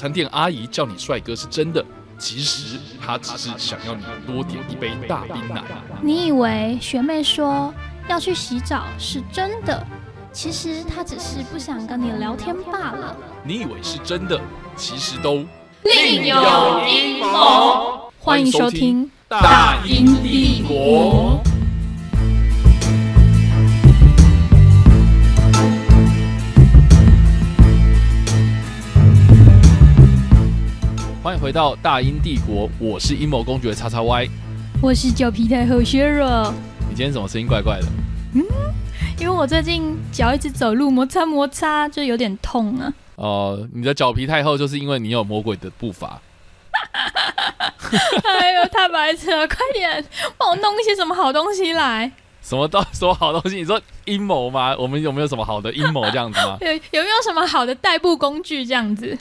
餐店阿姨叫你帅哥是真的，其实她只是想要你多点一杯大冰奶。你以为学妹说要去洗澡是真的，其实她只是不想跟你聊天罢了。你以为是真的，其实都另有阴谋。欢迎收听《大英帝国》。欢迎回到大英帝国，我是阴谋公爵叉叉 Y。我是脚皮太后削弱，你今天怎么声音怪怪的？嗯因为我最近脚一直走路摩擦摩擦，就有点痛啊。哦、你的脚皮太厚，就是因为你有魔鬼的步伐。哎呦，太白痴了！快点帮我弄一些什么好东西来。什么到什么好东西？你说阴谋吗？我们有没有什么好的阴谋这样子吗？有有没有什么好的代步工具这样子？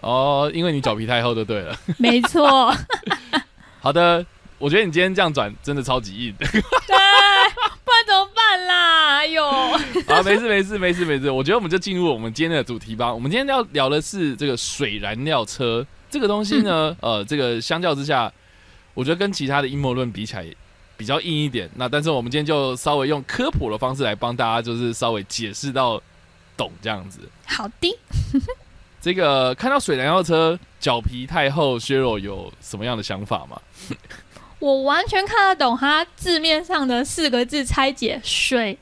哦，因为你脚皮太厚就对了。没错，好的，我觉得你今天这样转真的超级硬。对，不然怎么办啦？哎呦，好，没事没事没事没事，我觉得我们就进入我们今天的主题吧。我们今天要聊的是这个水燃料车这个东西呢，呃，这个相较之下，我觉得跟其他的阴谋论比起来比较硬一点。那但是我们今天就稍微用科普的方式来帮大家，就是稍微解释到懂这样子。好的。这个看到水燃料车脚皮太厚，削弱有什么样的想法吗？我完全看得懂它字面上的四个字拆解：水、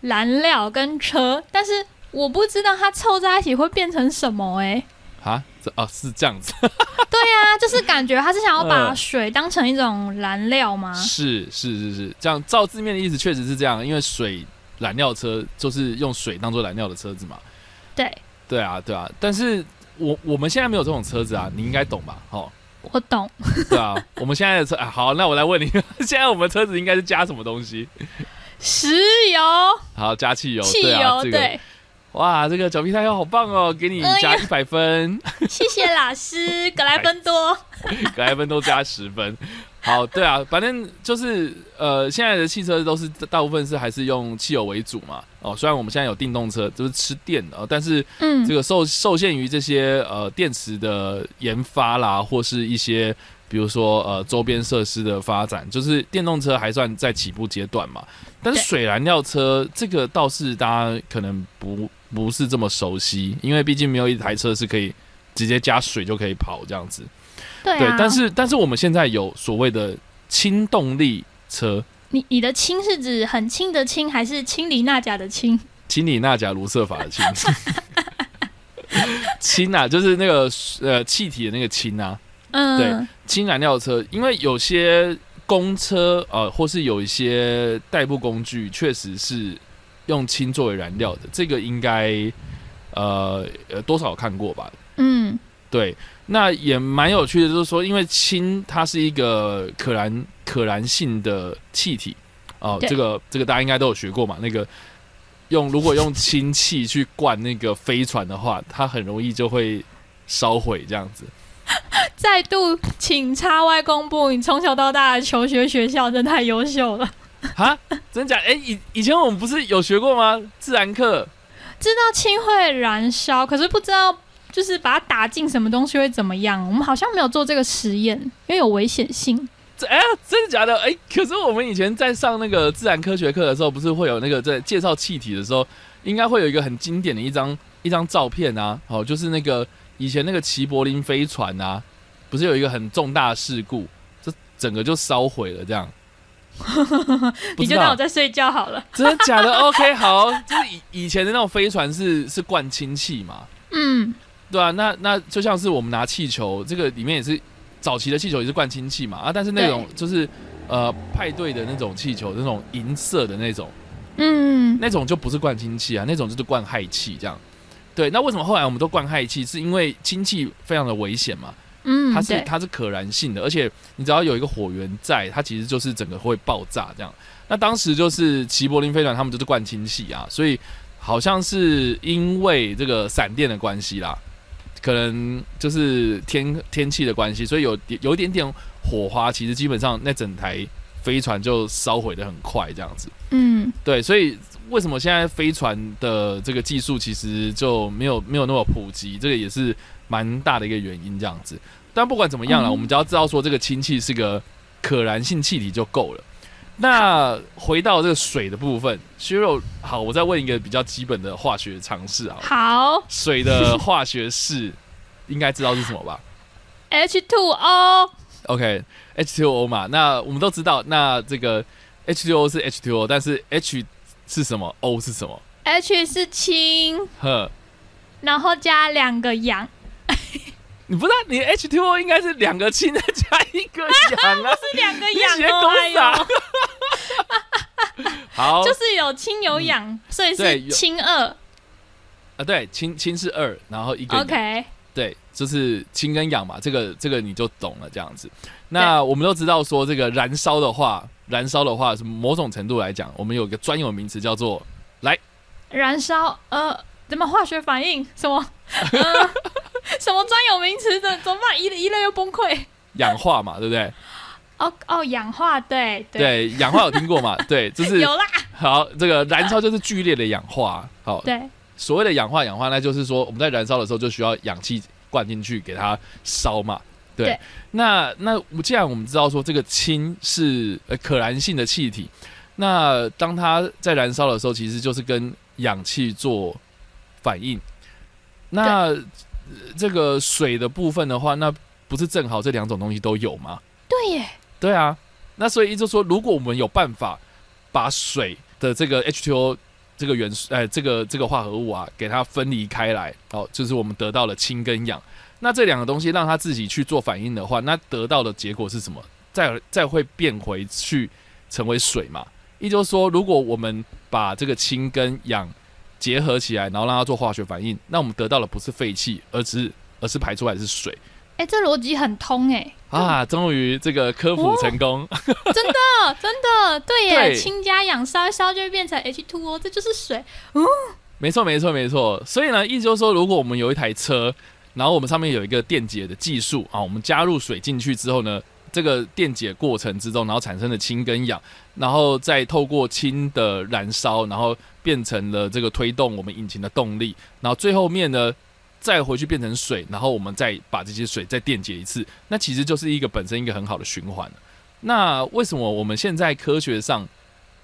燃料跟车，但是我不知道它凑在一起会变成什么、欸。啊，这哦是这样子，对啊，就是感觉他是想要把嗯水当成一种燃料吗？是是是是，这样照字面的意思确实是这样，因为水燃料车就是用水当做燃料的车子嘛。对，对啊，对啊，但是我我们现在没有这种车子啊，你应该懂吧？哦，我懂。对啊，我们现在的车啊，好，那我来问你，现在我们车子应该是加什么东西？石油、好，加汽油，汽对啊，油，这个对，哇，这个脚皮太油好棒哦，给你加一百分。谢谢老师，格莱芬多。格莱芬多加十分。好，对啊，反正就是呃，现在的汽车都是大部分是还是用汽油为主嘛。哦，虽然我们现在有电动车，就是吃电的，呃但是嗯这，个受受限于这些呃电池的研发啦，或是一些比如说呃周边设施的发展，就是电动车还算在起步阶段嘛。但是水燃料车这个倒是大家可能不不是这么熟悉，因为毕竟没有一台车是可以直接加水就可以跑这样子。对但是但是我们现在有所谓的轻动力车，你你的氢是指很轻的氢，还是氢离钠钾的氢？氢锂钠钾卢瑟法的氢，氢啊，就是那个呃气体的那个氢啊，嗯，对氢燃料车，因为有些公车呃，或是有一些代步工具，确实是用氢作为燃料的，这个应该呃呃多少有看过吧？嗯，对，那也蛮有趣的，就是说，因为氢它是一个可燃可燃性的气体哦、对这个这个大家应该都有学过嘛。那个用如果用氢气去灌那个飞船的话，它很容易就会烧毁这样子。再度请插外公布你从小到大的求学学校，真的太优秀了。哈，真假？哎、以以前我们不是有学过吗？自然课知道氢会燃烧，可是不知道就是把它打进什么东西会怎么样。我们好像没有做这个实验，因为有危险性。这哎、真的假的？哎、可是我们以前在上那个自然科学课的时候，不是会有那个在介绍气体的时候，应该会有一个很经典的一张一张照片啊，哦，就是那个以前那个齐柏林飞船啊，不是有一个很重大的事故，这整个就烧毁了，这样。你就当我在睡觉好了。真的假的？OK，好，就是以以前的那种飞船是是灌氢气嘛，嗯，对啊，那那就像是我们拿气球，这个里面也是早期的气球也是灌氢气嘛啊，但是那种就是呃派对的那种气球，那种银色的那种，嗯，那种就不是灌氢气啊，那种就是灌氦气这样。对，那为什么后来我们都灌氦气？是因为氢气非常的危险嘛？嗯，它是，它是可燃性的，而且你只要有一个火源在，它其实就是整个会爆炸这样。那当时就是齐柏林飞船他们就是灌氢气啊，所以好像是因为这个闪电的关系啦，可能就是天天气的关系，所以有有一点点火花，其实基本上那整台飞船就烧毁的很快这样子。嗯，对，所以为什么现在飞船的这个技术其实就没有没有那么普及，这个也是蛮大的一个原因这样子。但不管怎么样了，嗯我们只要知道说这个氢气是个可燃性气体就够了。那回到这个水的部分，削肉好，我再问一个比较基本的化学常识啊，好水的化学式 应该知道是什么吧，H2O，？OK，H2O O 嘛，那我们都知道，那这个 H2O 是 H2O，但是 H 是什么？O 是什么？H 是氢，呵，然后加两个氧，你不知道你 H2O 应该是两个氢再加一个氧啊？是两个你氧学狗哦，哎傻呦，。好，就是有氢有氧，所以是氢二啊，对，氢氢是二，然后一个，OK，对，就是氢跟氧嘛，这个这个你就懂了这样子。那我们都知道说，这个燃烧的话，燃烧的话，是某种程度来讲，我们有一个专有名词叫做来燃烧，呃，怎么化学反应？什么？呃，什么专有名词的？怎么办？一一类又崩溃。氧化嘛，对不对？哦哦，氧化，对对，氧化有听过嘛？对，就是有啦，好，这个燃烧就是剧烈的氧化。好，对，所谓的氧化，氧化，那就是说我们在燃烧的时候就需要氧气灌进去给它烧嘛。对，对那那既然我们知道说这个氢是呃可燃性的气体，那当它在燃烧的时候，其实就是跟氧气做反应。那呃这个水的部分的话，那不是正好这两种东西都有吗？对耶，对啊，那所以就说，如果我们有办法把水的这个 H2O 这个元素，哎，这个这个化合物啊，给它分离开来，哦，就是我们得到了氢跟氧。那这两个东西让它自己去做反应的话，那得到的结果是什么？再再会变回去成为水嘛？也就是说，如果我们把这个氢跟氧结合起来，然后让它做化学反应，那我们得到的不是废气，而是而是排出来是水哎，这逻辑很通哎，啊！终于这个科普成功。真的真的，对耶，氢加氧烧一烧就会变成 H2O，这就是水。没错，没错，没错。所以呢，意思就是说，如果我们有一台车，然后我们上面有一个电解的技术啊，我们加入水进去之后呢，这个电解过程之中，然后产生的氢跟氧，然后再透过氢的燃烧，然后变成了这个推动我们引擎的动力，然后最后面呢，再回去变成水，然后我们再把这些水再电解一次，那其实就是一个本身一个很好的循环。那为什么我们现在科学上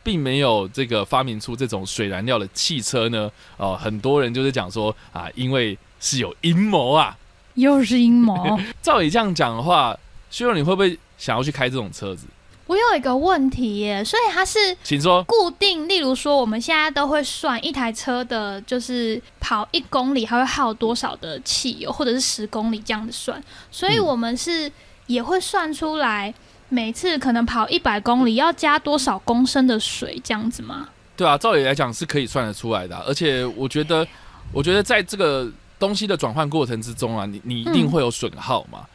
并没有这个发明出这种水燃料的汽车呢？哦、很多人就是讲说啊，因为是有阴谋啊。又是阴谋。照你这样讲的话，薛荣，你会不会想要去开这种车子？我有一个问题耶，所以它是请说。固定，例如说我们现在都会算一台车的，就是跑一公里还会耗多少的汽油，或者是十公里这样子算，所以嗯我们是也会算出来。每次可能跑一百公里要加多少公升的水，这样子吗？对啊，照理来讲是可以算得出来的啊、而且我觉得，我觉得在这个东西的转换过程之中啊，你你一定嗯会有损耗嘛。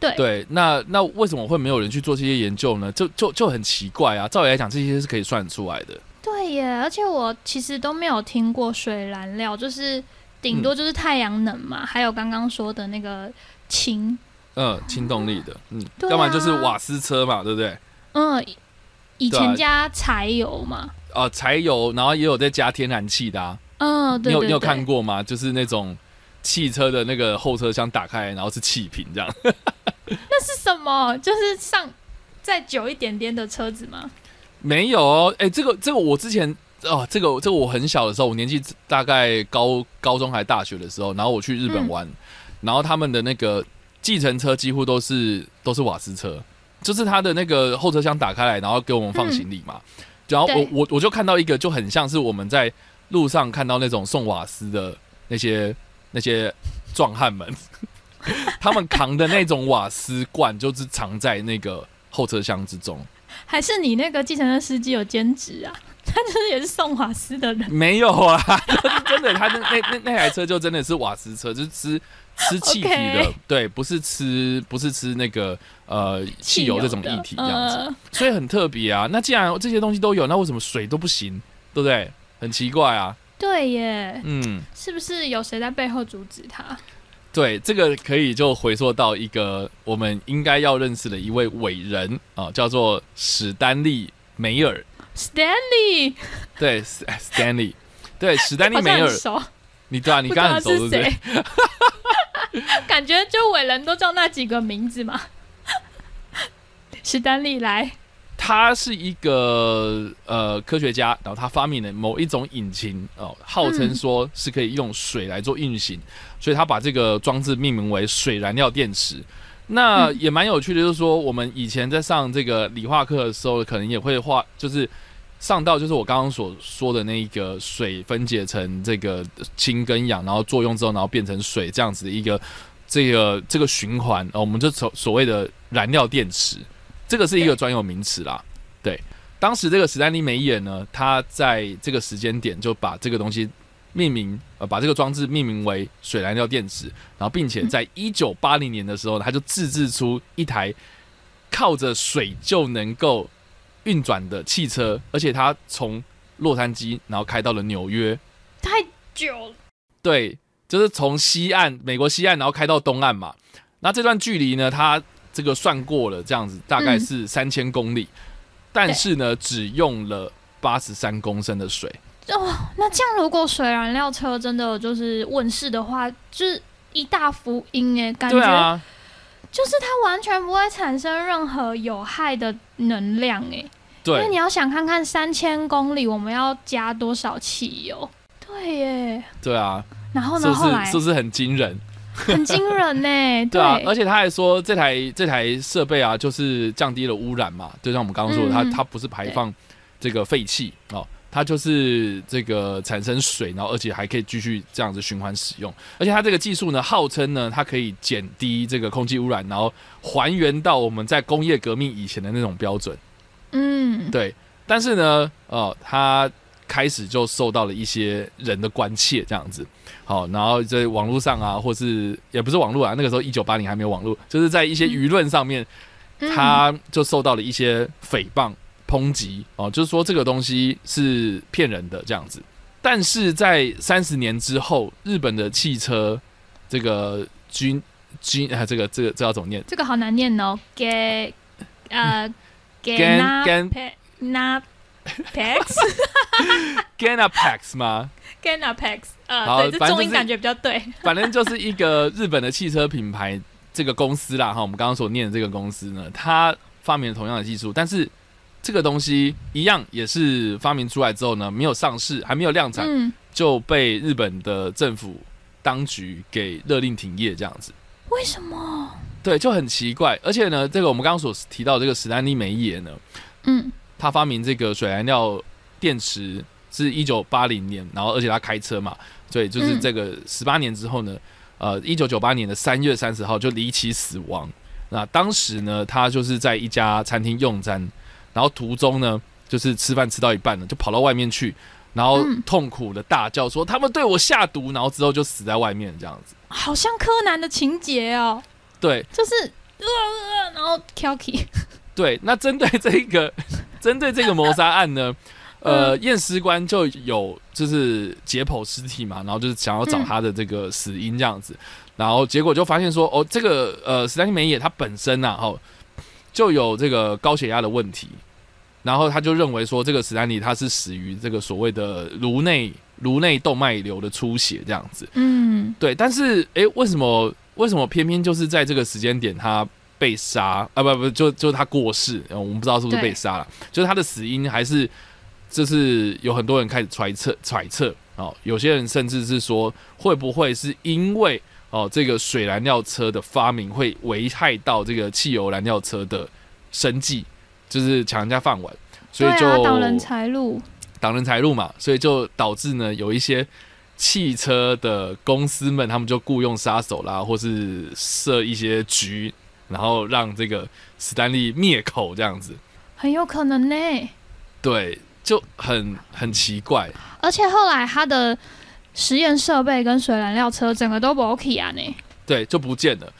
对对，那那为什么会没有人去做这些研究呢？就就就很奇怪啊。照理来讲，这些是可以算出来的。对耶，而且我其实都没有听过水燃料，就是顶多就是太阳能嘛，还有刚刚说的那个氢，嗯，氢动力的，嗯，要不然就是瓦斯车嘛，对不对？嗯，以前加柴油嘛，啊、柴油，然后也有在加天然气的啊。嗯，对对你有你有看过吗？就是那种汽车的那个后车厢打开，然后是气瓶这样。那是什么？就是上再久一点点的车子吗？没有哦，哎、这个这个我之前哦，这个这个我很小的时候，我年纪大概高高中还大学的时候，然后我去日本嗯。玩，然后他们的那个计程车几乎都是都是瓦斯车，就是他的那个后车厢打开来，然后给我们放行李嘛，然后我我我就看到一个就很像是我们在路上看到那种送瓦斯的那些那些壮汉们，他们扛的那种瓦斯罐就是藏在那个后车厢之中。还是你那个计程车司机有兼职啊？他就是也是送瓦斯的人。没有啊，是真的，他那那那那台车就真的是瓦斯车，就是吃吃气体的对，不是吃不是吃那个呃汽油这种液体这样子，呃所以很特别啊。那既然这些东西都有，那为什么水都不行？对不对？很奇怪啊。对耶，嗯，是不是有谁在背后阻止他？对，这个可以就回溯到一个我们应该要认识的一位伟人啊，叫做史丹利梅尔。Stanley，对 Stanley，对，史丹利梅尔，你对啊，你刚刚很熟，对不对？是。感觉就伟人都叫那几个名字嘛。史丹利来，他是一个呃科学家，然后他发明了某一种引擎哦，号称说是可以用水来做运行，所以他把这个装置命名为水燃料电池。那也蛮有趣的，就是说我们以前在上这个理化课的时候，可能也会画，就是上到就是我刚刚所说的那一个水分解成这个氢跟氧，然后作用之后，然后变成水这样子的一个这个这个循环，哦，我们就所所谓的燃料电池。这个是一个专有名词啦。对，当时这个史丹利梅耶呢，他在这个时间点就把这个东西命名，呃，把这个装置命名为水燃料电池，然后并且在一九八零年的时候，他就自制出一台靠着水就能够运转的汽车，而且他从洛杉矶然后开到了纽约，太久了，对，就是从西岸美国西岸，然后开到东岸嘛。那这段距离呢，它这个算过了，这样子大概是三千公里，但是呢，只用了八十三公升的水。哦，那这样如果水燃料车真的就是问世的话，就是一大福音哎，感觉啊，就是它完全不会产生任何有害的能量哎，因为你要想看看三千公里我们要加多少汽油，对耶，对啊，然后呢，是不是后来？是不是很惊人？很惊人呢，对啊，而且他还说这台这台设备啊，就是降低了污染嘛，就像我们刚刚说的，它嗯它不是排放这个废气哦，它就是这个产生水，然后而且还可以继续这样子循环使用，而且它这个技术呢，号称呢，它可以减低这个空气污染，然后还原到我们在工业革命以前的那种标准。嗯，对，但是呢，呃，它开始就受到了一些人的关切，这样子。好，然后在网络上啊，或是也不是网络啊，那个时候一九八零还没有网络，就是在一些舆论上面，嗯他就受到了一些诽谤、抨击哦，就是说这个东西是骗人的这样子。但是在三十年之后，日本的汽车这个军军啊，这个这个这要怎么念？这个好难念哦，给呃给 跟那跟佩那 pex 吗？Ganapex，呃，好对，这反正感觉比较对。反正就是一个日本的汽车品牌这个公司啦哈，我们刚刚所念的这个公司呢，它发明了同样的技术，但是这个东西一样也是发明出来之后呢，没有上市，还没有量产，嗯，就被日本的政府当局给勒令停业这样子。为什么？对，就很奇怪。而且呢，这个我们刚刚所提到的这个史丹利梅耶呢，嗯他发明这个水燃料电池是一九八零年，然后而且他开车嘛，所以就是嗯。这个十八年之后呢，呃，一九九八年的三月三十号就离奇死亡。那当时呢，他就是在一家餐厅用餐，然后途中呢，就是吃饭吃到一半呢，就跑到外面去，然后嗯。痛苦的大叫说他们对我下毒，然后之后就死在外面这样子。好像柯南的情节哦，对。就是呃呃，然后 Kilky，对，那针对这个针对这个谋杀案呢，呃，验尸官就有就是解剖尸体嘛，然后就是想要找他的这个死因这样子，然后结果就发现说，哦，这个呃史丹利梅耶他本身呐、哦就有这个高血压的问题，然后他就认为说这个史丹利他是死于这个所谓的颅内颅内动脉瘤的出血这样子，嗯，对，但是诶，为什么为什么偏偏就是在这个时间点他被杀？啊？不不，就就他过世，呃我们不知道是不是被杀了，就是他的死因还是就是有很多人开始揣测揣测哦，有些人甚至是说会不会是因为哦这个水燃料车的发明会危害到这个汽油燃料车的生计，就是抢人家饭碗，所以就挡人财路，挡人财路嘛，所以就导致呢有一些汽车的公司们，他们就雇佣杀手啦，或是设一些局，然后让这个史丹利灭口这样子。很有可能呢。对，就很很奇怪。而且后来他的实验设备跟水燃料车整个都不 OK 啊呢。对，就不见了。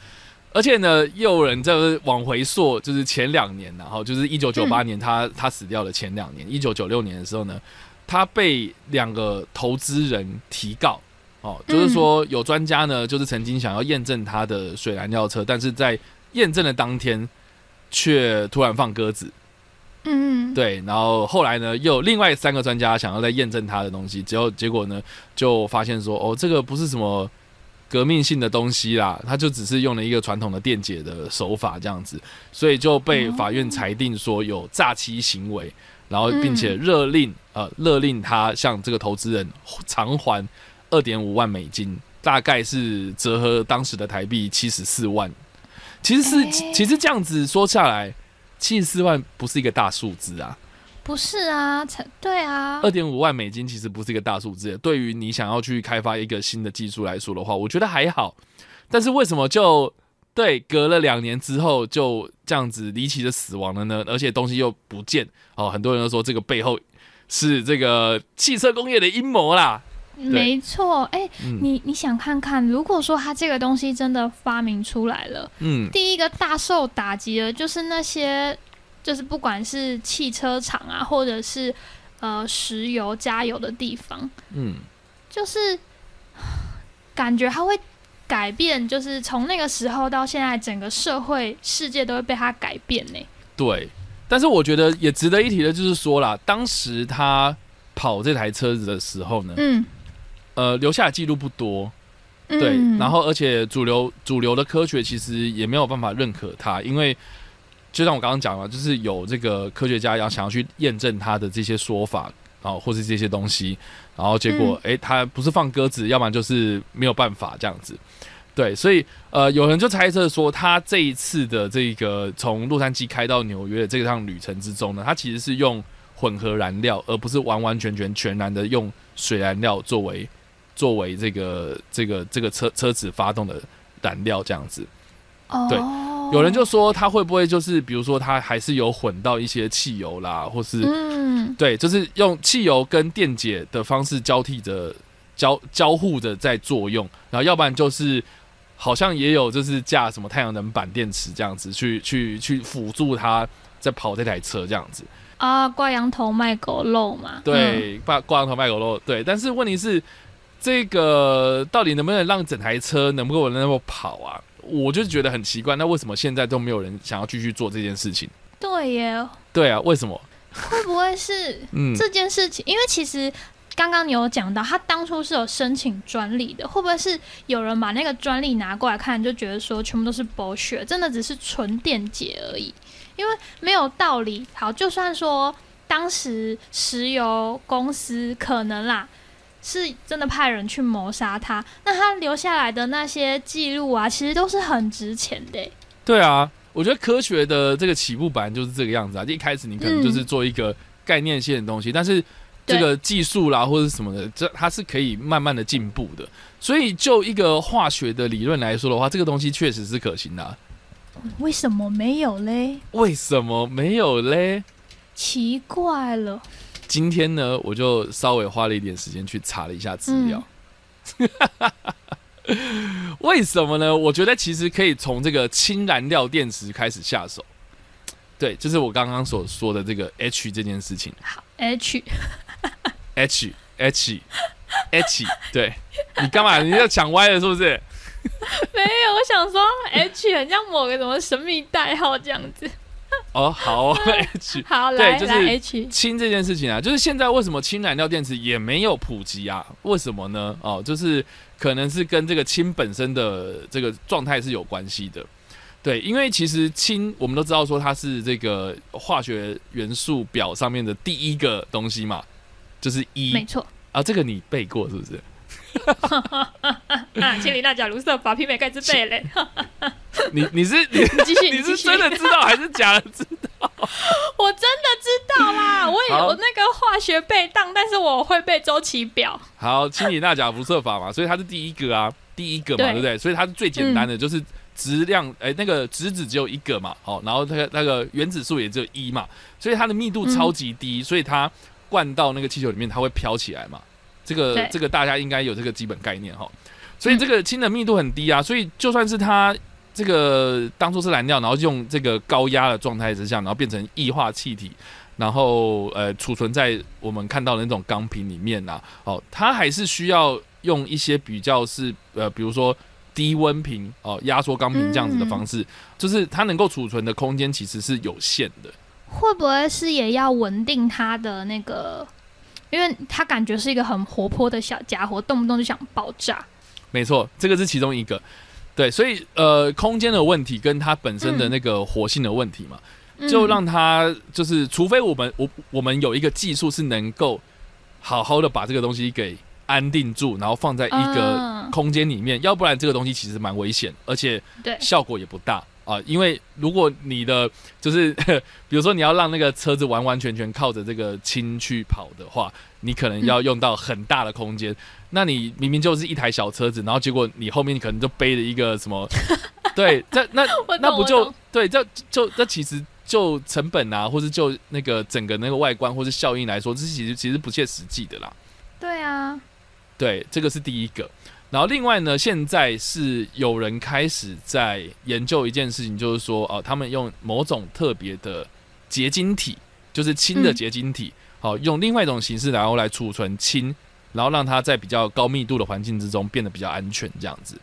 而且呢，又有人在往回溯，就是前两年，然后就是一九九八年，他他死掉的前两年，一九九六年的时候呢，他被两个投资人提告，哦，就是说有专家呢，就是曾经想要验证他的水燃料车，但是在验证的当天却突然放鸽子。嗯，对，然后后来呢，又有另外三个专家想要再验证他的东西，结果结果呢，就发现说，哦，这个不是什么革命性的东西啦，他就只是用了一个传统的电解的手法这样子，所以就被法院裁定说有诈欺行为，然后并且勒令呃勒令他向这个投资人偿还二点五万美金，大概是折合当时的台币七十四万。其实是其实这样子说下来。七十四万不是一个大数字啊，不是啊，才对啊，二点五万美金其实不是一个大数字。对于你想要去开发一个新的技术来说的话，我觉得还好。但是为什么就对隔了两年之后就这样子离奇的死亡了呢？而且东西又不见哦，很多人都说这个背后是这个汽车工业的阴谋啦。没错，哎，你你想看看，如果说他这个东西真的发明出来了，嗯，第一个大受打击的，就是那些，就是不管是汽车厂啊，或者是呃石油加油的地方，嗯，就是感觉他会改变，就是从那个时候到现在，整个社会世界都会被他改变呢。对，但是我觉得也值得一提的，就是说啦，当时他跑这台车子的时候呢，嗯。呃，留下的记录不多，对，然后而且主流主流的科学其实也没有办法认可它，因为就像我刚刚讲了，就是有这个科学家要想要去验证他的这些说法，然后或是这些东西，然后结果哎，他不是放鸽子，要不然就是没有办法这样子，对，所以呃，有人就猜测说，他这一次的这个从洛杉矶开到纽约的这趟旅程之中呢，他其实是用混合燃料，而不是完完全全全然的用水燃料作为。作为这个这个这个车车子发动的燃料这样子，对，有人就说他会不会就是比如说他还是有混到一些汽油啦，或是嗯，对，就是用汽油跟电解的方式交替着交交互着在作用，然后要不然就是好像也有就是架什么太阳能板电池这样子去去去辅助他在跑这台车这样子。啊，挂羊头卖狗肉嘛，对，挂挂羊头卖狗肉，对，但是问题是。这个到底能不能让整台车能够能够跑啊？我就觉得很奇怪。那为什么现在都没有人想要继续做这件事情？对耶。对啊，为什么？会不会是 这件事情？因为其实刚刚你有讲到，他当初是有申请专利的。会不会是有人把那个专利拿过来看，就觉得说全部都是剥削，真的只是纯电解而已？因为没有道理。好，就算说当时石油公司可能啦。是真的派人去谋杀他，那他留下来的那些记录啊，其实都是很值钱的。对啊，我觉得科学的这个起步本来就是这个样子啊，一开始你可能就是做一个概念性的东西，但是这个技术啦或者什么的，这它是可以慢慢的进步的。所以就一个化学的理论来说的话，这个东西确实是可行的。为什么没有嘞？为什么没有嘞？奇怪了。今天呢，我就稍微花了一点时间去查了一下资料。为什么呢？我觉得其实可以从这个氢燃料电池开始下手。对，就是我刚刚所说的这个 H 这件事情。好，H H H H，对你干嘛？你要讲歪了是不是？没有，我想说 H 很像某个什么神秘代号这样子。哦，好，H，好，对，就是 H 氢这件事情啊，就是现在为什么氢燃料电池也没有普及啊？为什么呢？哦，就是可能是跟这个氢本身的这个状态是有关系的。对，因为其实氢我们都知道说它是这个化学元素表上面的第一个东西嘛，就是一，没错啊，这个你背过是不是？啊，千里那假如色法，媲美盖茨贝嘞。你 你是你继续，你是真的知道还是假的知道？我真的知道啦，我有那个化学背档，但是我会背周期表。好，氢里钠钾辐射法嘛，所以它是第一个啊，第一个嘛，对不对？所以它是最简单的，就是质量，哎，那个质子只有一个嘛，好，然后它那个原子数也只有一嘛，所以它的密度超级低，所以它灌到那个气球里面，它会飘起来嘛？这个这个大家应该有这个基本概念哈。所以这个氢的密度很低啊，所以就算是它这个当初是燃料，然后用这个高压的状态之下，然后变成液化气体，然后呃储存在我们看到的那种钢瓶里面呐，哦，它还是需要用一些比较是呃，比如说低温瓶哦，压缩钢瓶这样子的方式，就是它能够储存的空间其实是有限的。会不会是也要稳定它的那个？因为他感觉是一个很活泼的小家伙，动不动就想爆炸。没错，这个是其中一个。对，所以呃，空间的问题跟它本身的那个活性的问题嘛，就让它就是，除非我们我我们有一个技术是能够好好的把这个东西给安定住，然后放在一个空间里面，要不然这个东西其实蛮危险，而且效果也不大。啊，因为如果你的就是，比如说你要让那个车子完完全全靠着这个氢去跑的话，你可能要用到很大的空间。那你明明就是一台小车子，然后结果你后面你可能就背着一个什么？对，这那那不就对？这就这其实就成本啊，或是就那个整个那个外观或是效应来说，这其实其实不切实际的啦。对啊，对，这个是第一个。然后另外呢，现在是有人开始在研究一件事情，就是说，哦，他们用某种特别的结晶体，就是氢的结晶体，好，用另外一种形式，然后来储存氢，然后让它在比较高密度的环境之中变得比较安全，这样子。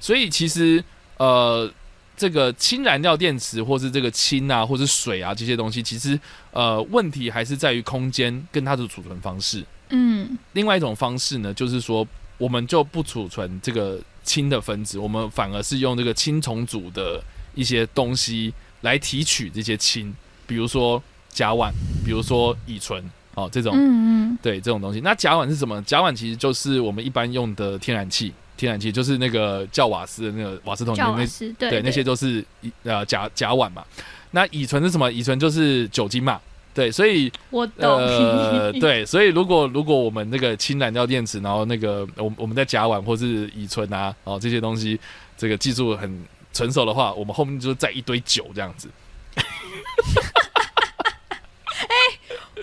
所以其实，呃，这个氢燃料电池，或是这个氢啊，或是水啊这些东西，其实，呃，问题还是在于空间跟它的储存方式。嗯，另外一种方式呢，就是说。我们就不储存这个氢的分子，我们反而是用这个氢重组的一些东西来提取这些氢，比如说甲烷，比如说乙醇，哦，这种，嗯嗯，对，这种东西。那甲烷是什么？甲烷其实就是我们一般用的天然气，天然气就是那个叫瓦斯的那个瓦斯桶里面那，对，那些都是呃甲甲烷嘛。那乙醇是什么？乙醇就是酒精嘛。对，所以我懂。呃，对，所以如果如果我们那个氢燃料电池，然后那个我我们在甲烷或是乙醇啊，哦这些东西，这个技术很成熟的话，我们后面就是在一堆酒这样子。哎，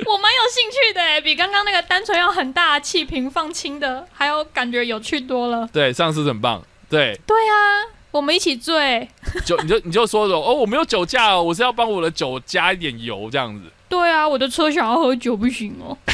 我蛮有兴趣的哎，比刚刚那个单纯要很大的气瓶放氢的，还有感觉有趣多了。对，上次很棒。对。对啊，我们一起醉。就你就你就说说哦，我没有酒驾哦，我是要帮我的酒加一点油这样子。对啊，我的车想要喝酒不行哦。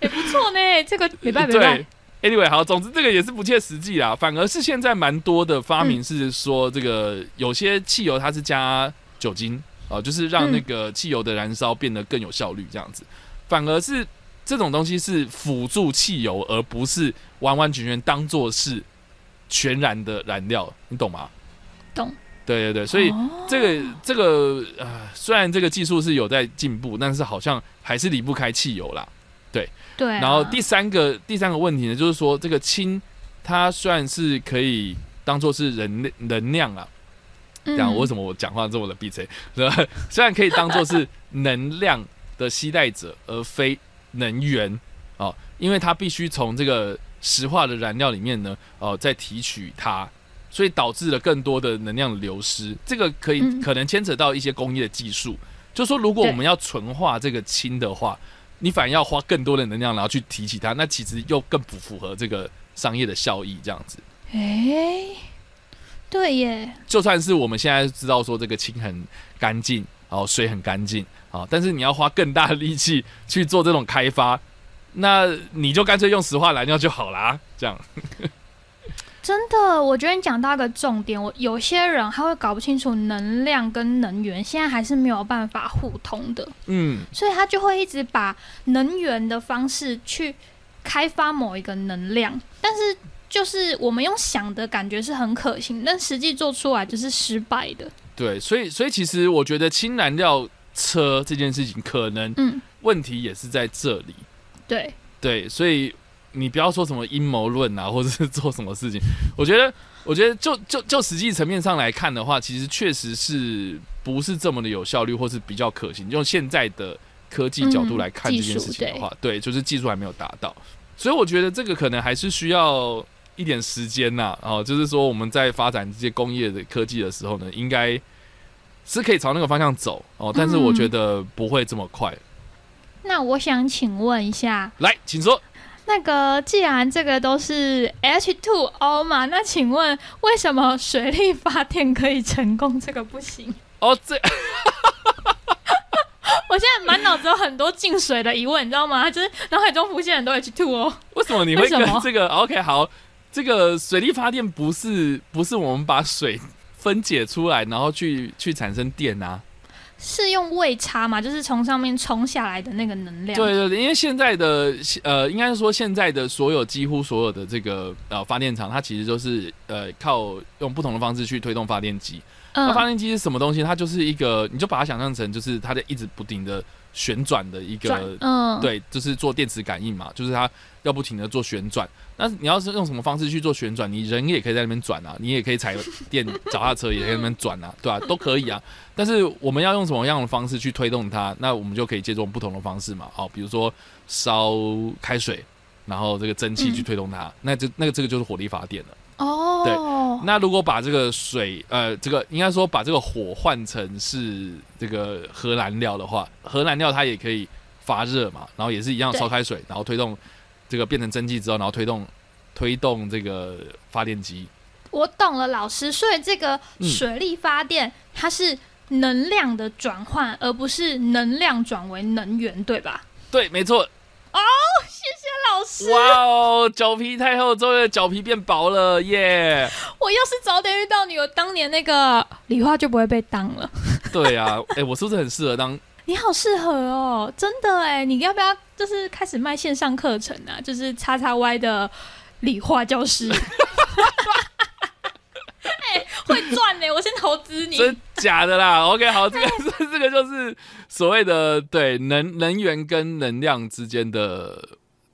也不错呢，这个没办法。对，Anyway，好，总之这个也是不切实际啦。反而是现在蛮多的发明是说，这个有些汽油它是加酒精啊，就是让那个汽油的燃烧变得更有效率，这样子。反而是这种东西是辅助汽油，而不是完完全全当做是全然的燃料，你懂吗？懂。对对对，所以这个这个呃，虽然这个技术是有在进步，但是好像还是离不开汽油啦。对对。然后第三个第三个问题呢，就是说这个氢，它虽然是可以当做是人能量啊，讲为什么我讲话这么的闭嘴？虽然可以当做是能量的携带者，而非能源哦，因为它必须从这个石化的燃料里面呢，哦，再提取它。所以导致了更多的能量流失，这个可以可能牵扯到一些工业的技术。就说如果我们要纯化这个氢的话，你反而要花更多的能量，然后去提起它，那其实又更不符合这个商业的效益。这样子，哎，对耶。就算是我们现在知道说这个氢很干净，然后水很干净，啊，但是你要花更大的力气去做这种开发，那你就干脆用石化燃料就好啦，这样。真的，我觉得你讲到一个重点，我有些人他会搞不清楚能量跟能源现在还是没有办法互通的，嗯，所以他就会一直把能源的方式去开发某一个能量，但是就是我们用想的感觉是很可行，但实际做出来就是失败的。对，所以所以其实我觉得氢燃料车这件事情可能，嗯，问题也是在这里。对对，所以。你不要说什么阴谋论啊，或者是做什么事情。我觉得，我觉得就就就实际层面上来看的话，其实确实是不是这么的有效率，或是比较可行。用现在的科技角度来看这件事情的话，对，就是技术还没有达到。所以我觉得这个可能还是需要一点时间呐。哦，就是说我们在发展这些工业的科技的时候呢，应该是可以朝那个方向走哦，但是我觉得不会这么快。那我想请问一下，来，请说。那个，既然这个都是 H2O 嘛，那请问为什么水力发电可以成功，这个不行？哦，这，我现在满脑子有很多进水的疑问，你知道吗？就是脑海中浮现很多 H2O。为什么你会跟这个？OK，好，这个水力发电不是不是我们把水分解出来，然后去去产生电啊？是用位差嘛？就是从上面冲下来的那个能量。对对对，因为现在的呃，应该是说现在的所有几乎所有的这个呃发电厂，它其实都是呃靠用不同的方式去推动发电机。那发电机是什么东西？它就是一个，你就把它想象成就是它在一直不停的旋转的一个，嗯，对，就是做电磁感应嘛，就是它要不停的做旋转。那你要是用什么方式去做旋转，你人也可以在那边转啊，你也可以踩电脚踏车也在那边转啊，对吧？都可以啊。但是我们要用什么样的方式去推动它？那我们就可以借助不同的方式嘛。好，比如说烧开水，然后这个蒸汽去推动它，那就那个这个就是火力发电了。哦，对。那如果把这个水，呃，这个应该说把这个火换成是这个核燃料的话，核燃料它也可以发热嘛，然后也是一样烧开水，然后推动这个变成蒸汽之后，然后推动推动这个发电机。我懂了，老师。所以这个水力发电它是能量的转换，而不是能量转为能源，对吧？对，没错。哦，谢谢老师。哇哦，脚皮太厚，终于脚皮变薄了耶！我要是早点遇到你，我当年那个理化就不会被当了。对啊，哎，我是不是很适合当？你好适合哦，真的哎！你要不要就是开始卖线上课程啊？就是叉叉 Y 的理化教师。哎，会赚呢！我先投资你。真假的啦？OK，好，这个这这个就是所谓的对能能源跟能量之间的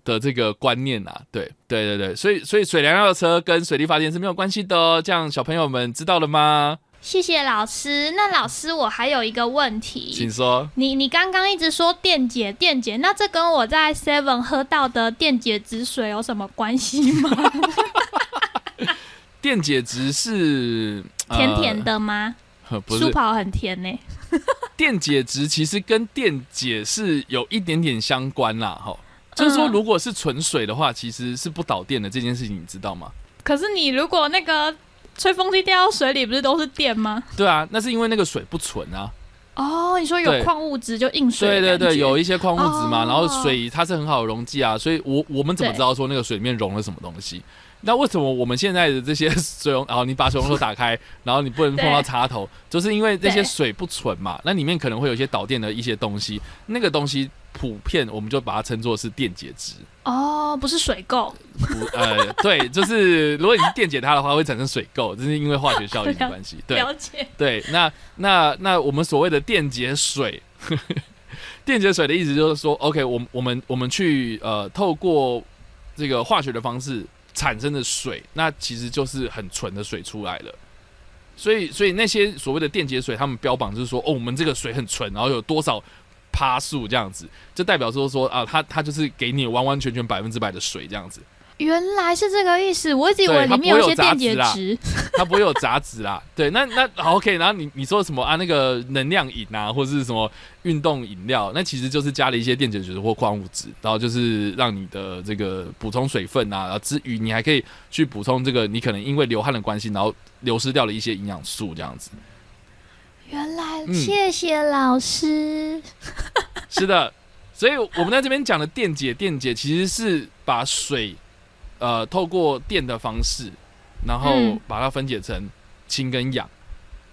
的这个观念啊。对对对对，所以所以水燃料车跟水力发电是没有关系的哦。这样小朋友们知道了吗？谢谢老师。那老师，我还有一个问题，请说。你你刚刚一直说电解电解，那这跟我在 Seven 喝到的电解质水有什么关系吗？电解质是甜甜的吗？不是，舒跑很甜呢。电解质其实跟电解是有一点点相关啦，哈。就是说，如果是纯水的话，其实是不导电的。这件事情你知道吗？可是你如果那个吹风机掉到水里，不是都是电吗？对啊，那是因为那个水不纯啊。哦，你说有矿物质就硬水？对对对，有一些矿物质嘛。然后水它是很好的溶剂啊，所以我我们怎么知道说那个水里面溶了什么东西？那为什么我们现在的这些 水龙，然后你把水龙头打开，然后你不能碰到插头，就是因为这些水不纯嘛？那里面可能会有一些导电的一些东西，那个东西普遍我们就把它称作是电解质。哦，不是水垢。不呃，对，就是如果你是电解它的话，会产生水垢，这是因为化学效应的关系。对，了解。对，那那那我们所谓的电解水，电解水的意思就是说，OK，我我们我们去呃透过这个化学的方式。产生的水，那其实就是很纯的水出来了。所以，所以那些所谓的电解水，他们标榜就是说，哦，我们这个水很纯，然后有多少趴数这样子，就代表说说啊，他他就是给你完完全全百分之百的水这样子。原来是这个意思，我一直以为里面有些电解质，它不会有杂质啦。对，那那好 OK，然后你你说什么啊？那个能量饮啊，或者是什么运动饮料，那其实就是加了一些电解质或矿物质，然后就是让你的这个补充水分啊，然后之余你还可以去补充这个你可能因为流汗的关系，然后流失掉了一些营养素这样子。原来，谢谢老师。是的，所以我们在这边讲的电解电解，其实是把水。呃，透过电的方式，然后把它分解成氢跟氧。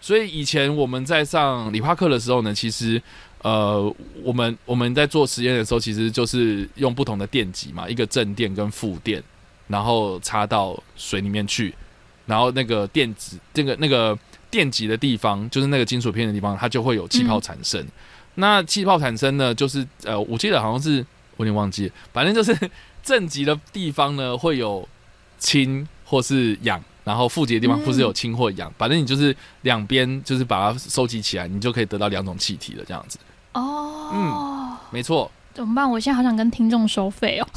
所以以前我们在上理化课的时候呢，其实呃，我们我们在做实验的时候，其实就是用不同的电极嘛，一个正电跟负电，然后插到水里面去，然后那个电子这个那个电极的地方，就是那个金属片的地方，它就会有气泡产生。那气泡产生呢，就是呃，我记得好像是我有点忘记，反正就是。正极的地方呢，会有氢或是氧，然后负极的地方不是有氢或氧，反正你就是两边就是把它收集起来，你就可以得到两种气体了这样子。哦，嗯，没错。怎么办？我现在好想跟听众收费哦。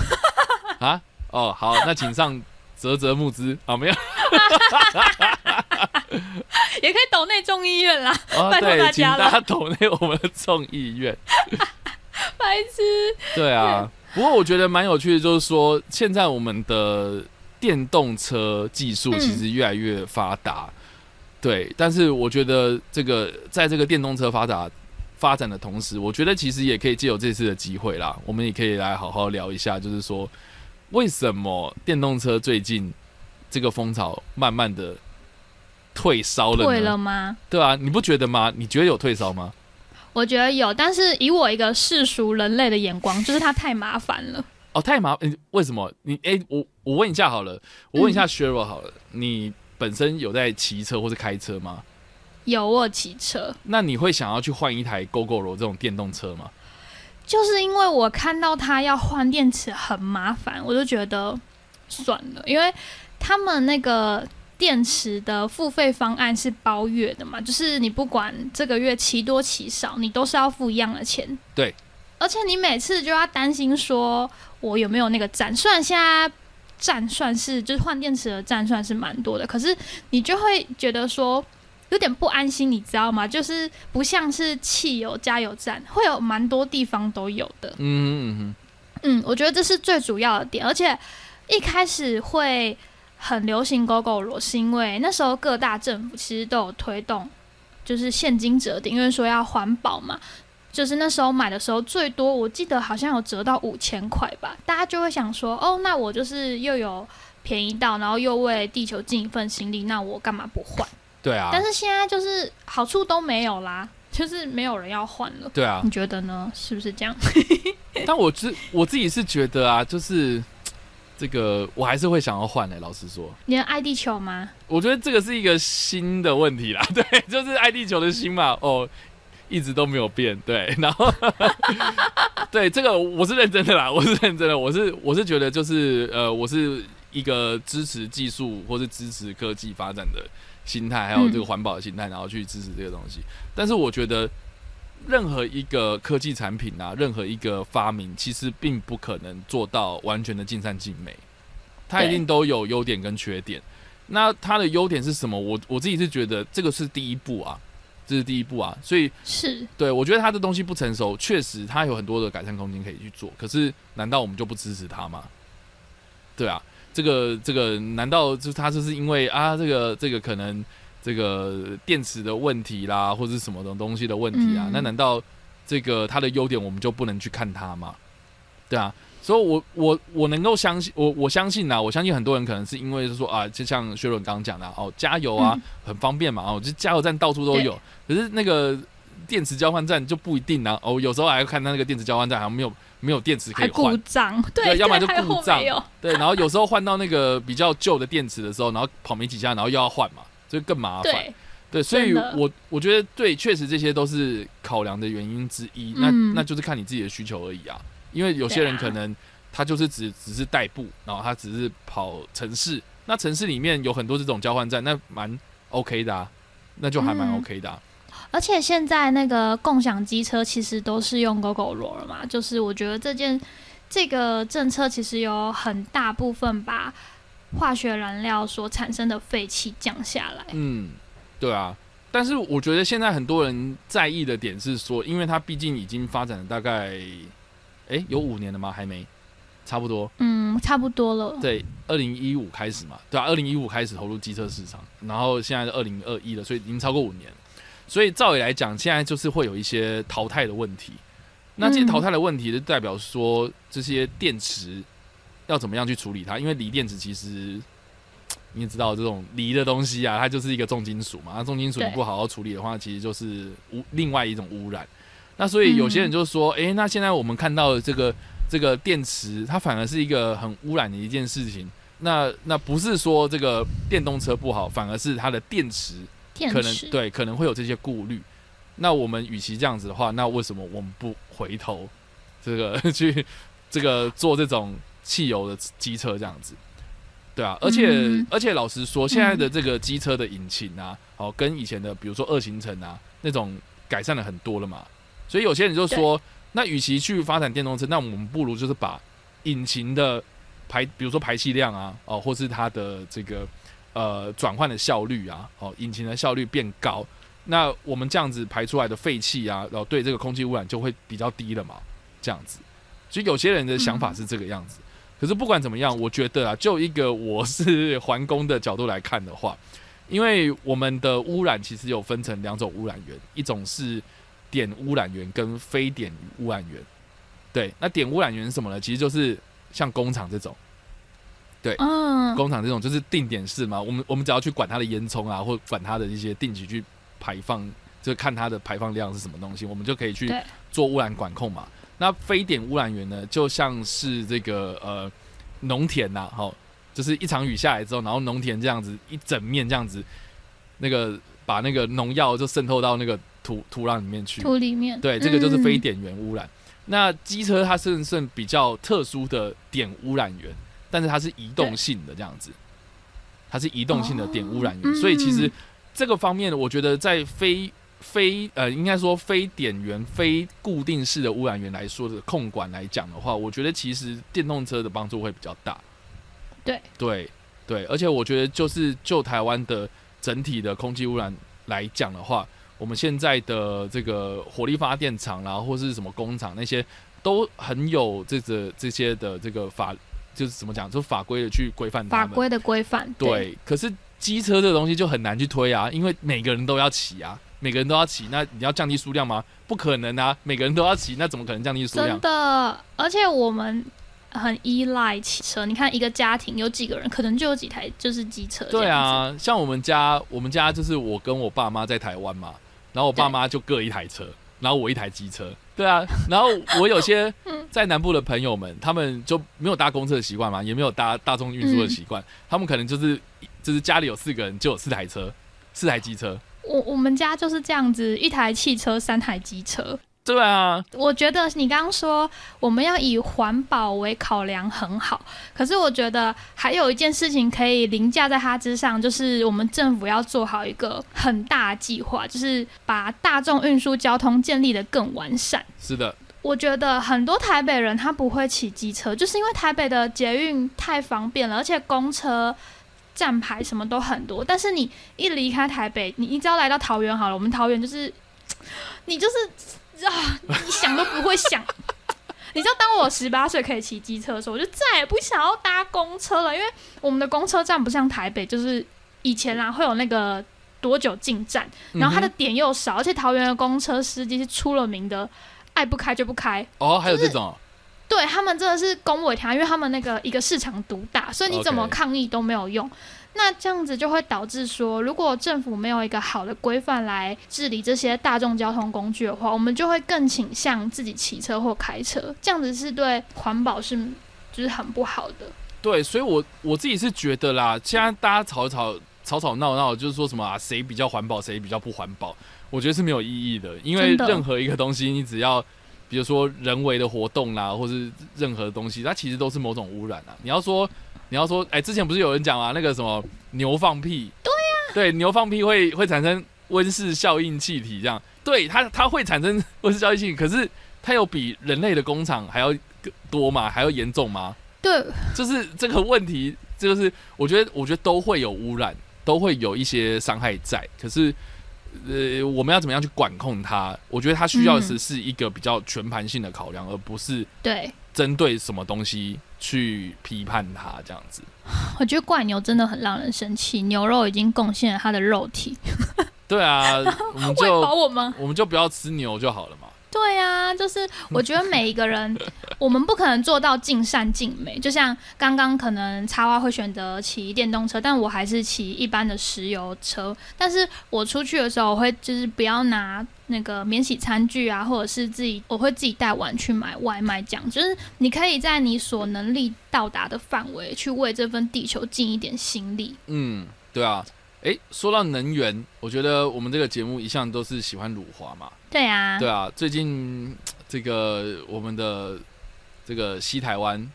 啊，哦，好，那请上泽泽募资，好没有？也可以抖内众议院啦，拜托对，大家了，请大家抖内我们的众议院。白痴。对啊，不过我觉得蛮有趣的，就是说现在我们的电动车技术其实越来越发达，对。但是我觉得这个在这个电动车发达发展的同时，我觉得其实也可以借由这次的机会啦，我们也可以来好好聊一下，就是说为什么电动车最近这个风潮慢慢的退烧了退呢？了吗？对啊，你不觉得吗？你觉得有退烧吗？我觉得有，但是以我一个世俗人类的眼光，就是它太麻烦了。哦，太麻烦，为什么？你哎、我我问一下好了，我问一下 Sheryl 好了，你本身有在骑车或是开车吗？有我骑车，那你会想要去换一台 GoGo 这种电动车吗？就是因为我看到它要换电池很麻烦，我就觉得算了，因为他们那个电池的付费方案是包月的嘛，就是你不管这个月骑多骑少，你都是要付一样的钱。对，而且你每次就要担心说我有没有那个站，虽然现在站算是就是换电池的站算是蛮多的，可是你就会觉得说。有点不安心，你知道吗？就是不像是汽油加油站，会有蛮多地方都有的。嗯嗯嗯，我觉得这是最主要的点，而且一开始会很流行 GoGo 罗，是因为那时候各大政府其实都有推动，就是现金折抵，因为说要环保嘛。就是那时候买的时候，最多我记得好像有折到五千块吧，大家就会想说，哦，那我就是又有便宜到，然后又为地球尽一份心力，那我干嘛不换？对啊，但是现在就是好处都没有啦，就是没有人要换了。对啊你，觉得呢？是不是这样？但我自我自己是觉得啊，就是这个我还是会想要换的、欸老实说，你的爱地球吗？我觉得这个是一个新的问题啦，对，就是爱地球的心嘛，哦，一直都没有变，对，然后对这个我是认真的啦，我是认真的，我是我是觉得就是呃，我是一个支持技术或是支持科技发展的心态，还有这个环保的心态，然后去支持这个东西。但是我觉得任何一个科技产品啊，任何一个发明，其实并不可能做到完全的尽善尽美，它一定都有优点跟缺点。那它的优点是什么？我我自己是觉得这个是第一步啊，这是第一步啊，所以是对我觉得它的东西不成熟，确实它有很多的改善空间可以去做。可是难道我们就不支持它吗？对啊，这个这个难道就它就是因为啊这个这个可能这个电池的问题啦，或者是什么的东西的问题啊？嗯。那难道这个它的优点我们就不能去看它吗？对啊，所以我我我能够相信，我我相信呐，我相信很多人可能是因为是说啊，就像薛伦刚刚讲的哦，加油啊，嗯。很方便嘛，哦，就加油站到处都有，可是那个电池交换站就不一定啊，哦，有时候还要看它那个电池交换站好像没有没有电池可以换，故障，对，要不然就故障。对，然后有时候换到那个比较旧的电池的时候，然后跑没几下，然后又要换嘛，就更麻烦。对，对，所以我我觉得对，确实这些都是考量的原因之一。那嗯那就是看你自己的需求而已啊。因为有些人可能他就是只只是代步，然后他只是跑城市，那城市里面有很多这种交换站，那蛮 OK 的啊，那就还蛮嗯 OK 的、啊。而且现在那个共享机车其实都是用 GoGo 罗了嘛，就是我觉得这件这个政策其实有很大部分把化学燃料所产生的废气降下来。嗯，对啊。但是我觉得现在很多人在意的点是说，因为它毕竟已经发展了大概，诶，有五年了吗？还没，差不多。嗯，差不多了。对，二零一五开始嘛，对啊，二零一五开始投入机车市场，然后现在是二零二一了，所以已经超过五年。所以照理来讲，现在就是会有一些淘汰的问题。那这些嗯淘汰的问题，就代表说这些电池要怎么样去处理它？因为锂电池其实你也知道，这种锂的东西啊，它就是一个重金属嘛。那重金属你不好好处理的话，其实就是污另外一种污染。那所以有些人就说，诶，那现在我们看到的这个这个电池，它反而是一个很污染的一件事情。那那不是说这个电动车不好，反而是它的电池可能池，对可能会有这些顾虑。那我们与其这样子的话，那为什么我们不回头这个 去这个做这种汽油的机车这样子？对啊，而且、嗯而且老实说，现在的这个机车的引擎啊，哦，跟以前的比如说二行程啊那种改善了很多了嘛。所以有些人就说，那与其去发展电动车，那我们不如就是把引擎的排，比如说排气量啊，哦，或是它的这个呃转换的效率啊，哦，引擎的效率变高，那我们这样子排出来的废气啊，然后对这个空气污染就会比较低了嘛，这样子。所以有些人的想法是这个样子。可是不管怎么样，我觉得啊，就一个我是环工的角度来看的话，因为我们的污染其实有分成两种污染源，一种是点污染源跟非点污染源。对，那点污染源是什么呢？其实就是像工厂这种，对，嗯，工厂这种就是定点式嘛。我们我们只要去管它的烟囱啊，或管它的一些定期去排放，就看它的排放量是什么东西，我们就可以去做污染管控嘛。那非典污染源呢，就像是这个呃农田呐，哈，就是一场雨下来之后，然后农田这样子一整面这样子，那个把那个农药就渗透到那个土土壤里面去，土里面，对，这个就是非典源污染。那机车它是算比较特殊的点污染源，但是它是移动性的这样子，它是移动性的点污染源，所以其实这个方面，我觉得在非非呃，应该说非点源、非固定式的污染源来说的控管来讲的话，我觉得其实电动车的帮助会比较大。对对对，而且我觉得就是就台湾的整体的空气污染来讲的话，我们现在的这个火力发电厂啦，或是什么工厂那些，都很有这个这些的这个法，就是怎么讲，就法规的去规范法规的规范。对，可是机车这个东西就很难去推啊，因为每个人都要骑啊。每个人都要骑，那你要降低数量吗？不可能啊！每个人都要骑，那怎么可能降低数量？真的，而且我们很依赖汽车。你看，一个家庭有几个人，可能就有几台就是机车。对啊，像我们家，我们家就是我跟我爸妈在台湾嘛，然后我爸妈就各一台车，然后我一台机车。对啊，然后我有些 在南部的朋友们，他们就没有搭公车的习惯嘛，也没有搭大众运输的习惯，他们可能就是就是家里有四个人就有四台车，四台机车。我我们家就是这样子，一台汽车，三台机车。对啊，我觉得你刚刚说我们要以环保为考量很好，可是我觉得还有一件事情可以凌驾在它之上，就是我们政府要做好一个很大计划，就是把大众运输交通建立的更完善。是的，我觉得很多台北人他不会骑机车，就是因为台北的捷运太方便了，而且公车。站牌什么都很多，但是你一离开台北，你你只要来到桃园好了，我们桃园就是，你就是啊，你想都不会想。你知道，当我十八岁可以骑机车的时候，我就再也不想要搭公车了，因为我们的公车站不像台北，就是以前啊会有那个多久进站，然后它的点又少，而且桃园的公车司机是出了名的爱不开就不开。哦，还有这种。对他们真的是恭维他，因为他们那个一个市场独大，所以你怎么抗议都没有用。那这样子就会导致说，如果政府没有一个好的规范来治理这些大众交通工具的话，我们就会更倾向自己骑车或开车，这样子是对环保是就是很不好的。对，所以我我自己是觉得啦，现在大家吵吵吵吵闹闹，就是说什么啊，谁比较环保，谁比较不环保，我觉得是没有意义的，因为任何一个东西，你只要。比如说人为的活动啦，或是任何东西，它其实都是某种污染啊。你要说，你要说，哎，之前不是有人讲啊，那个什么牛放屁？对呀，对，牛放屁会会产生温室效应气体，这样，对它它会产生温室效应气体，可是它有比人类的工厂还要多吗？还要严重吗？对，就是这个问题，就是我觉得我觉得都会有污染，都会有一些伤害在，可是。呃，我们要怎么样去管控它？我觉得它需要的是一个比较全盘性的考量，而不是对针对什么东西去批判它这样子。我觉得怪牛真的很让人生气，牛肉已经贡献了它的肉体。对啊，我们就我们就不要吃牛就好了嘛。对啊，就是我觉得每一个人，我们不可能做到尽善尽美。就像刚刚可能插花会选择骑电动车，但我还是骑一般的石油车。但是我出去的时候，我会就是不要拿那个免洗餐具啊，或者是自己我会自己带碗去买外卖。这样就是你可以在你所能力到达的范围，去为这份地球尽一点心力。嗯，对啊。哎，说到能源，我觉得我们这个节目一向都是喜欢辱华嘛。对啊，对啊，最近这个我们的这个西台湾，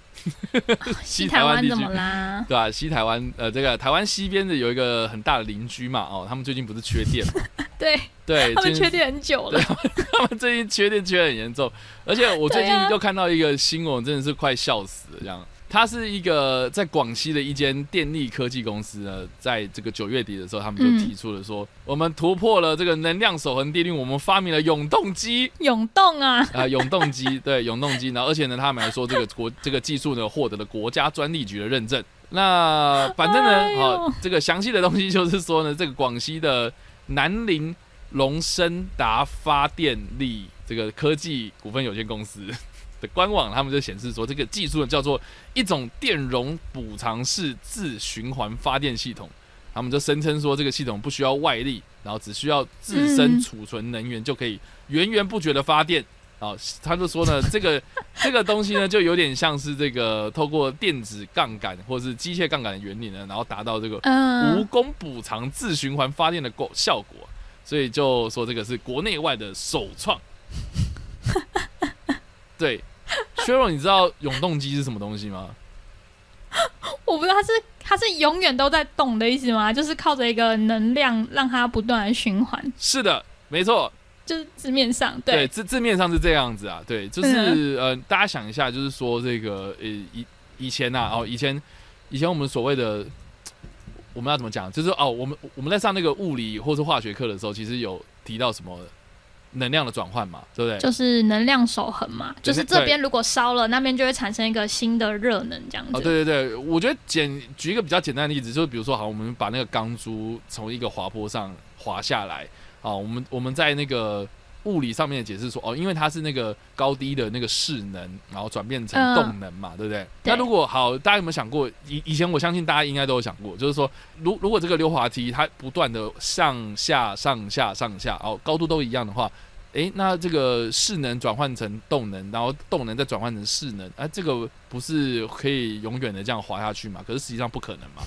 西台湾怎么啦？对啊？西台湾呃，这个台湾西边的有一个很大的邻居嘛，哦，他们最近不是缺电吗？对对，他们缺电很久了，他们最近缺电缺很严重，而且我最近又看到一个新闻，真的是快笑死了，这样。它是一个在广西的一间电力科技公司呢，在这个九月底的时候，他们就提出了说，我们突破了这个能量守恒定律，我们发明了永动机。永动啊！啊，永动机，对，永动机。然后，而且呢，他们还说这个国这个技术呢，获得了国家专利局的认证。那反正呢，好，这个详细的东西就是说呢，这个广西的南宁龙升达发电力这个科技股份有限公司。的官网，他们就显示说，这个技术呢叫做一种电容补偿式自循环发电系统。他们就声称说，这个系统不需要外力，然后只需要自身储存能源就可以源源不绝的发电。啊，他就说呢，这 个这个东西呢，就有点像是这个透过电子杠杆或是机械杠杆的原理呢，然后达到这个无功补偿自循环发电的果效果。所以就说这个是国内外的首创。对。薛荣，你知道永动机是什么东西吗？我不知道，它是它是永远都在动的意思吗？就是靠着一个能量让它不断的循环。是的，没错，就是字面上对字字面上是这样子啊。对，就是呃，大家想一下，就是说这个呃以以前呐哦，以前以前我们所谓的我们要怎么讲？就是哦，我们我们在上那个物理或是化学课的时候，其实有提到什么？能量的转换嘛，对不对？就是能量守恒嘛，就是这边如果烧了，那边就会产生一个新的热能，这样子。哦，对对对，我觉得简举一个比较简单的例子，就是比如说，好，我们把那个钢珠从一个滑坡上滑下来，啊，我们我们在那个物理上面的解释说，哦，因为它是那个高低的那个势能，然后转变成动能嘛，对不对？那如果好，大家有没有想过，以以前我相信大家应该都有想过，就是说，如如果这个溜滑梯它不断的上下上下上下，哦，高度都一样的话。哎，那这个势能转换成动能，然后动能再转换成势能，哎，这个不是可以永远的这样滑下去嘛？可是实际上不可能嘛，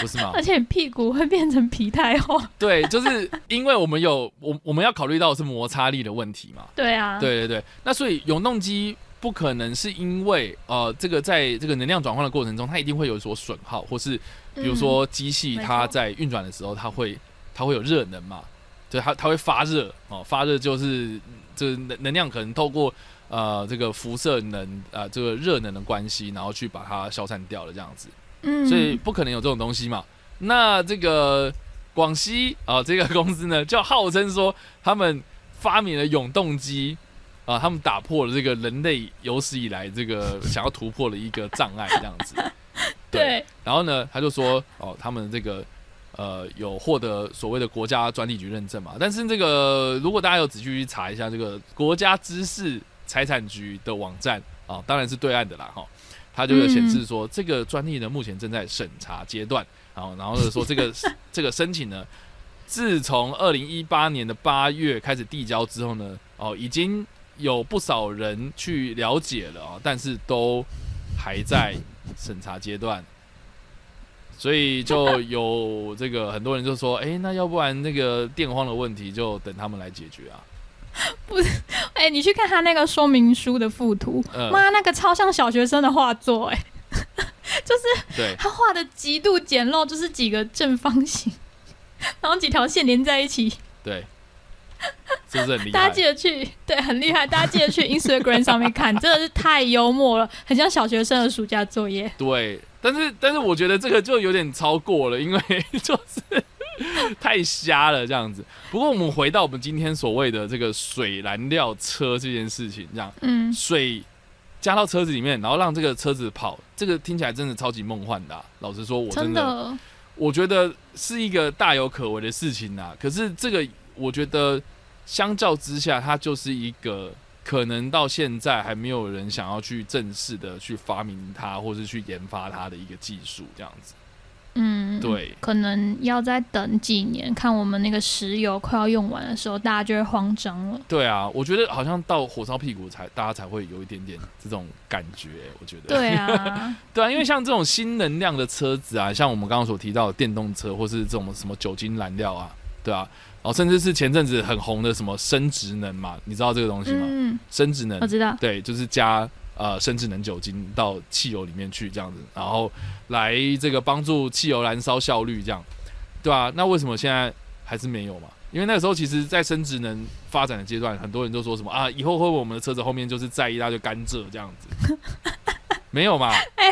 不是吗？而且屁股会变成皮太厚。对，就是因为我们有我我们要考虑到是摩擦力的问题嘛。对啊。对对对，那所以永动机不可能是因为呃这个在这个能量转换的过程中，它一定会有所损耗，或是比如说机器它在运转的时候，它会它会有热能嘛。对它，它会发热哦，发热就是这能能量可能透过呃这个辐射能啊这个热能的关系，然后去把它消散掉了这样子，嗯，所以不可能有这种东西嘛。那这个广西啊这个公司呢，就号称说他们发明了永动机啊，他们打破了这个人类有史以来这个想要突破的一个障碍这样子。对，然后呢，他就说哦，他们这个。呃，有获得所谓的国家专利局认证嘛？但是这个，如果大家有仔细去查一下这个国家知识财产局的网站啊，当然是对岸的啦哈，它就会显示说，这个专利呢目前正在审查阶段，然后然后说这个 这个申请呢，自从二零一八年的八月开始递交之后呢，哦，已经有不少人去了解了啊，但是都还在审查阶段。所以就有这个很多人就说，哎，那要不然那个电荒的问题就等他们来解决啊？不是，哎，你去看他那个说明书的附图，妈，那个超像小学生的画作，哎，就是对他画的极度简陋，就是几个正方形，然后几条线连在一起，对，是不是很厉 害？大家记得去，对，很厉害，大家记得去 Instagram 上面看，真的是太幽默了，很像小学生的暑假作业，对。但是，但是我觉得这个就有点超过了，因为就是 太瞎了这样子。不过，我们回到我们今天所谓的这个水燃料车这件事情，这样，嗯，水加到车子里面，然后让这个车子跑，这个听起来真的超级梦幻的。老实说，我真的，我觉得是一个大有可为的事情呐。可是，这个我觉得相较之下，它就是一个。可能到现在还没有人想要去正式的去发明它，或是去研发它的一个技术，这样子。嗯，对，可能要再等几年，看我们那个石油快要用完的时候，大家就会慌张了。对啊，我觉得好像到火烧屁股才大家才会有一点点这种感觉。我觉得，对啊，对啊，因为像这种新能量的车子啊，像我们刚刚所提到的电动车，或是这种什么酒精燃料啊，对啊。然后，甚至是前阵子很红的什么生殖能嘛，你知道这个东西吗？嗯，生殖能我知道，对，就是加呃生殖能酒精到汽油里面去这样子，然后来这个帮助汽油燃烧效率这样，对吧？那为什么现在还是没有嘛？因为那个时候其实，在生殖能发展的阶段，很多人都说什么啊，以后会不会我们的车子后面就是载一大堆甘蔗这样子。没有嘛？哎，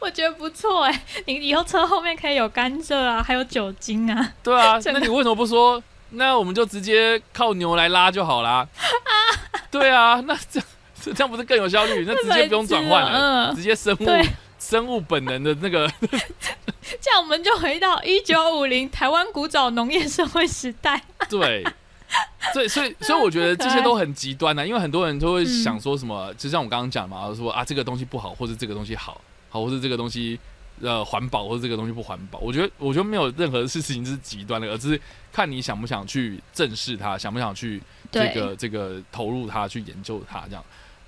我觉得不错哎，你以后车后面可以有甘蔗啊，还有酒精啊。对啊，那你为什么不说？那我们就直接靠牛来拉就好啦。对啊，那这样这样不是更有效率？那直接不用转换了，直接生物生物本能的那个。这样我们就回到一九五零台湾古早农业社会时代。对。所以，所以，所以，我觉得这些都很极端的，因为很多人都会想说什么，就像我刚刚讲嘛，说啊，这个东西不好，或者这个东西好，好，或者这个东西呃环保，或者这个东西不环保。我觉得，我觉得没有任何事情是极端的，而是看你想不想去正视它，想不想去这个这个投入它，去研究它这样。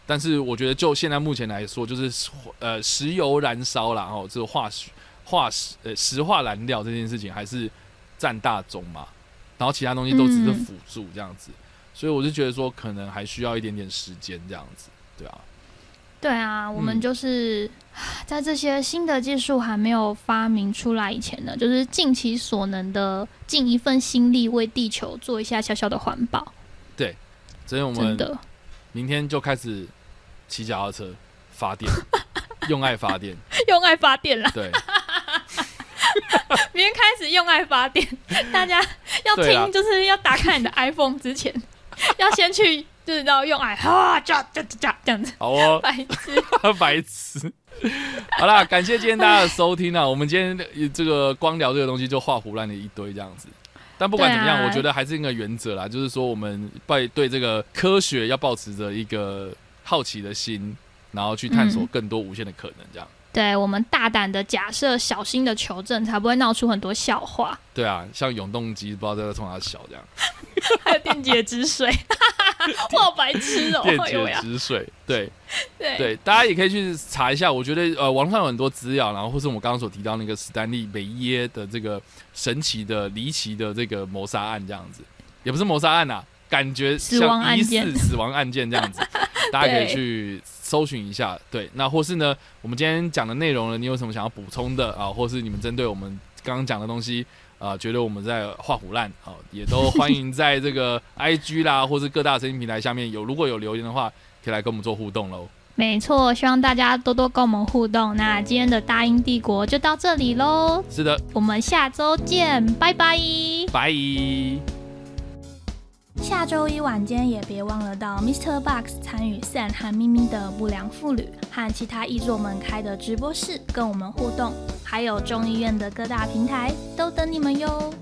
但是，我觉得就现在目前来说，就是呃，石油燃烧了，然后这个化石化石呃石化燃料这件事情还是占大宗嘛。然后其他东西都只是辅助这样子，所以我就觉得说可能还需要一点点时间这样子，对啊，对啊，我们就是在这些新的技术还没有发明出来以前呢，就是尽其所能的尽一份心力为地球做一下小小的环保。对，所以我们明天就开始骑脚踏车发电，用爱发电，用爱发电了。对。明天开始用爱发电，大家要听，就是要打开你的 iPhone 之前，要先去就是要用爱哈，这样这样这样子。好哦，白痴，白痴。好啦，感谢今天大家的收听啊！我们今天这个光聊这个东西就画胡乱的一堆这样子。但不管怎么样，我觉得还是一个原则啦，就是说我们对对这个科学要保持着一个好奇的心，然后去探索更多无限的可能，这样。对我们大胆的假设，小心的求证，才不会闹出很多笑话。对啊，像永动机不知道在冲哪小这样，还有电解质水，我好，白痴哦！电解质水，对 对对，大家也可以去查一下。我觉得呃，网上有很多资料，然后或是我们刚刚所提到那个史丹利梅耶的这个神奇的离奇的这个谋杀案，这样子也不是谋杀案呐，感觉像疑似死亡案件这样子，大家可以去。搜寻一下，对，那或是呢，我们今天讲的内容呢，你有什么想要补充的啊？或是你们针对我们刚刚讲的东西啊，觉得我们在画虎烂啊，也都欢迎在这个 I G 啦，或是各大声音平台下面有如果有留言的话，可以来跟我们做互动喽。没错，希望大家多多跟我们互动。那今天的大英帝国就到这里喽。是的，我们下周见，拜拜，拜。下周一晚间也别忘了到 Mr. Box 参与 San 和咪咪的不良妇女和其他译作们开的直播室，跟我们互动。还有众议院的各大平台都等你们哟。